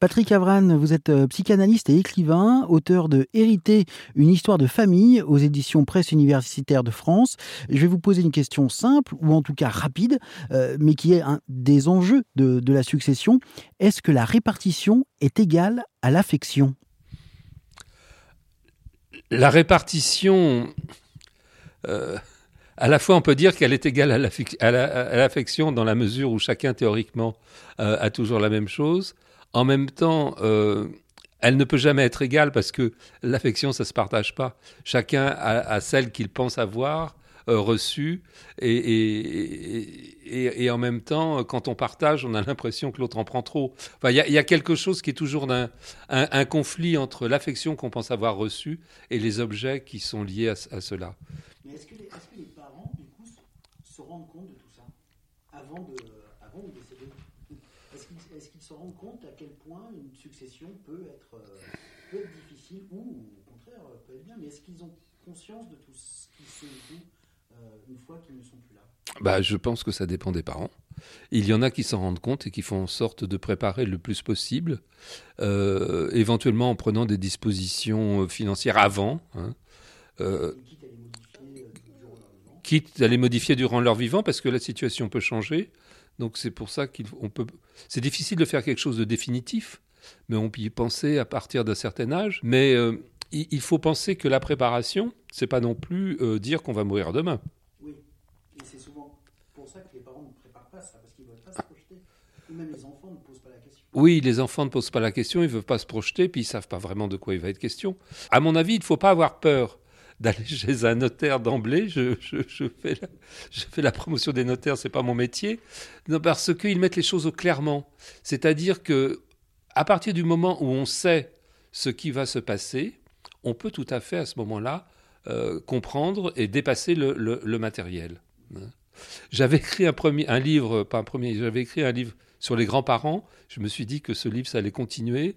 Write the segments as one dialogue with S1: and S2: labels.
S1: Patrick Avran, vous êtes euh, psychanalyste et écrivain, auteur de Hériter, une histoire de famille aux éditions Presse universitaire de France. Je vais vous poser une question simple, ou en tout cas rapide, euh, mais qui est un des enjeux de, la succession. Est-ce que la répartition est égale à l'affection?
S2: La répartition... Euh, à la fois, on peut dire qu'elle est égale à l'affection dans la mesure où chacun, théoriquement, a toujours la même chose. En même temps, euh, elle ne peut jamais être égale parce que l'affection, ça ne se partage pas. Chacun a, celle qu'il pense avoir euh, reçue. Et, en même temps, quand on partage, on a l'impression que l'autre en prend trop. Il y, a quelque chose qui est toujours un, conflit entre l'affection qu'on pense avoir reçue et les objets qui sont liés à, cela.
S1: Mais est-ce que, les parents, du coup, se rendent compte de tout ça avant de se rendre compte à quel point une succession peut être, euh, difficile ou au contraire euh, peut être bien? Mais est-ce qu'ils ont conscience de tout ce qui se joue euh, une fois qu'ils ne sont plus là?
S2: Bah, Je pense que ça dépend des parents. Il y en a qui s'en rendent compte et qui font en sorte de préparer le plus possible, éventuellement en prenant des dispositions financières avant. Hein, quitte à les modifier durant leur vivant parce que la situation peut changer. Donc c'est pour ça qu'on peut. C'est difficile de faire quelque chose de définitif, mais on peut y penser à partir d'un certain âge. Mais euh, il faut penser que la préparation, c'est pas non plus euh, dire qu'on va mourir demain.
S1: Oui, et c'est souvent pour ça que les parents ne préparent pas ça, parce qu'ils ne veulent pas se projeter. Ou même les enfants ne posent pas la question.
S2: Oui, les enfants ne posent pas la question, ils ne veulent pas se projeter, puis ils ne savent pas vraiment de quoi il va être question. À mon avis, il ne faut pas avoir peur d'aller chez un notaire d'emblée. Je, fais la, je fais la promotion des notaires, c'est pas mon métier. Non, parce qu'ils mettent les choses au clairement. C'est-à-dire que à partir du moment où on sait ce qui va se passer, on peut tout à fait à ce moment-là euh, comprendre et dépasser le, matériel. Hein. J'avais écrit un, premier, un livre, pas un premier, j'avais écrit un livre sur les grands-parents. Je me suis dit que ce livre, ça allait continuer.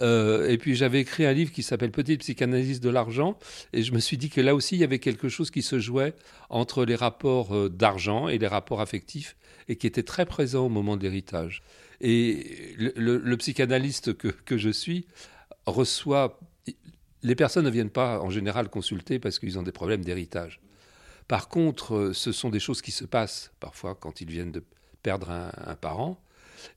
S2: Euh, et puis j'avais écrit un livre qui s'appelle Petite psychanalyse de l'argent. Et je me suis dit que là aussi, il y avait quelque chose qui se jouait entre les rapports euh, d'argent et les rapports affectifs et qui était très présent au moment de l'héritage. Et le, psychanalyste que, je suis reçoit... Les personnes ne viennent pas en général consulter parce qu'ils ont des problèmes d'héritage. Par contre, euh, ce sont des choses qui se passent parfois quand ils viennent de perdre un parent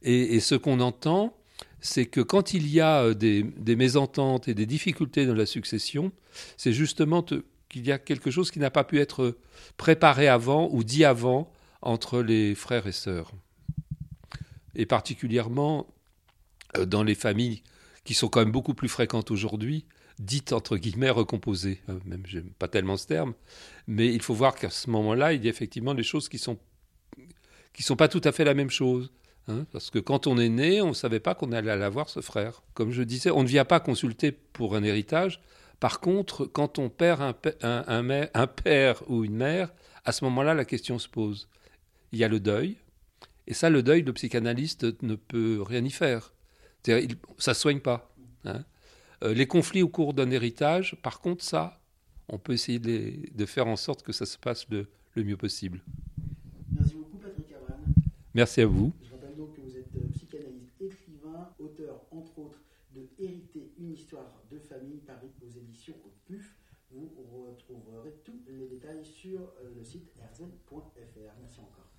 S2: et, ce qu'on entend, c'est que quand il y a euh, des, mésententes et des difficultés dans la succession, c'est justement qu'il y a quelque chose qui n'a pas pu être préparé avant ou dit avant entre les frères et sœurs. Et particulièrement euh, dans les familles qui sont quand même beaucoup plus fréquentes aujourd'hui, dites entre guillemets recomposées. Euh, même j'aime pas tellement ce terme, mais il faut voir qu'à ce moment-là, il y a effectivement des choses qui sont qui sont pas tout à fait la même chose. Hein, parce que quand on est né, on ne savait pas qu'on allait avoir ce frère. Comme je disais, on ne vient pas consulter pour un héritage. Par contre, quand on perd un, père ou une mère, à ce moment-là, la question se pose. Il y a le deuil. Et ça, le deuil, le psychanalyste ne peut rien y faire. ça ne soigne pas. Hein. Euh, les conflits au cours d'un héritage, par contre, ça, on peut essayer de, faire en sorte que ça se passe le, mieux possible.
S1: Merci beaucoup, Patrick
S2: Merci à vous.
S1: aux éditions au PUF. Vous retrouverez tous les détails sur euh, le site erzen.fr. Merci encore.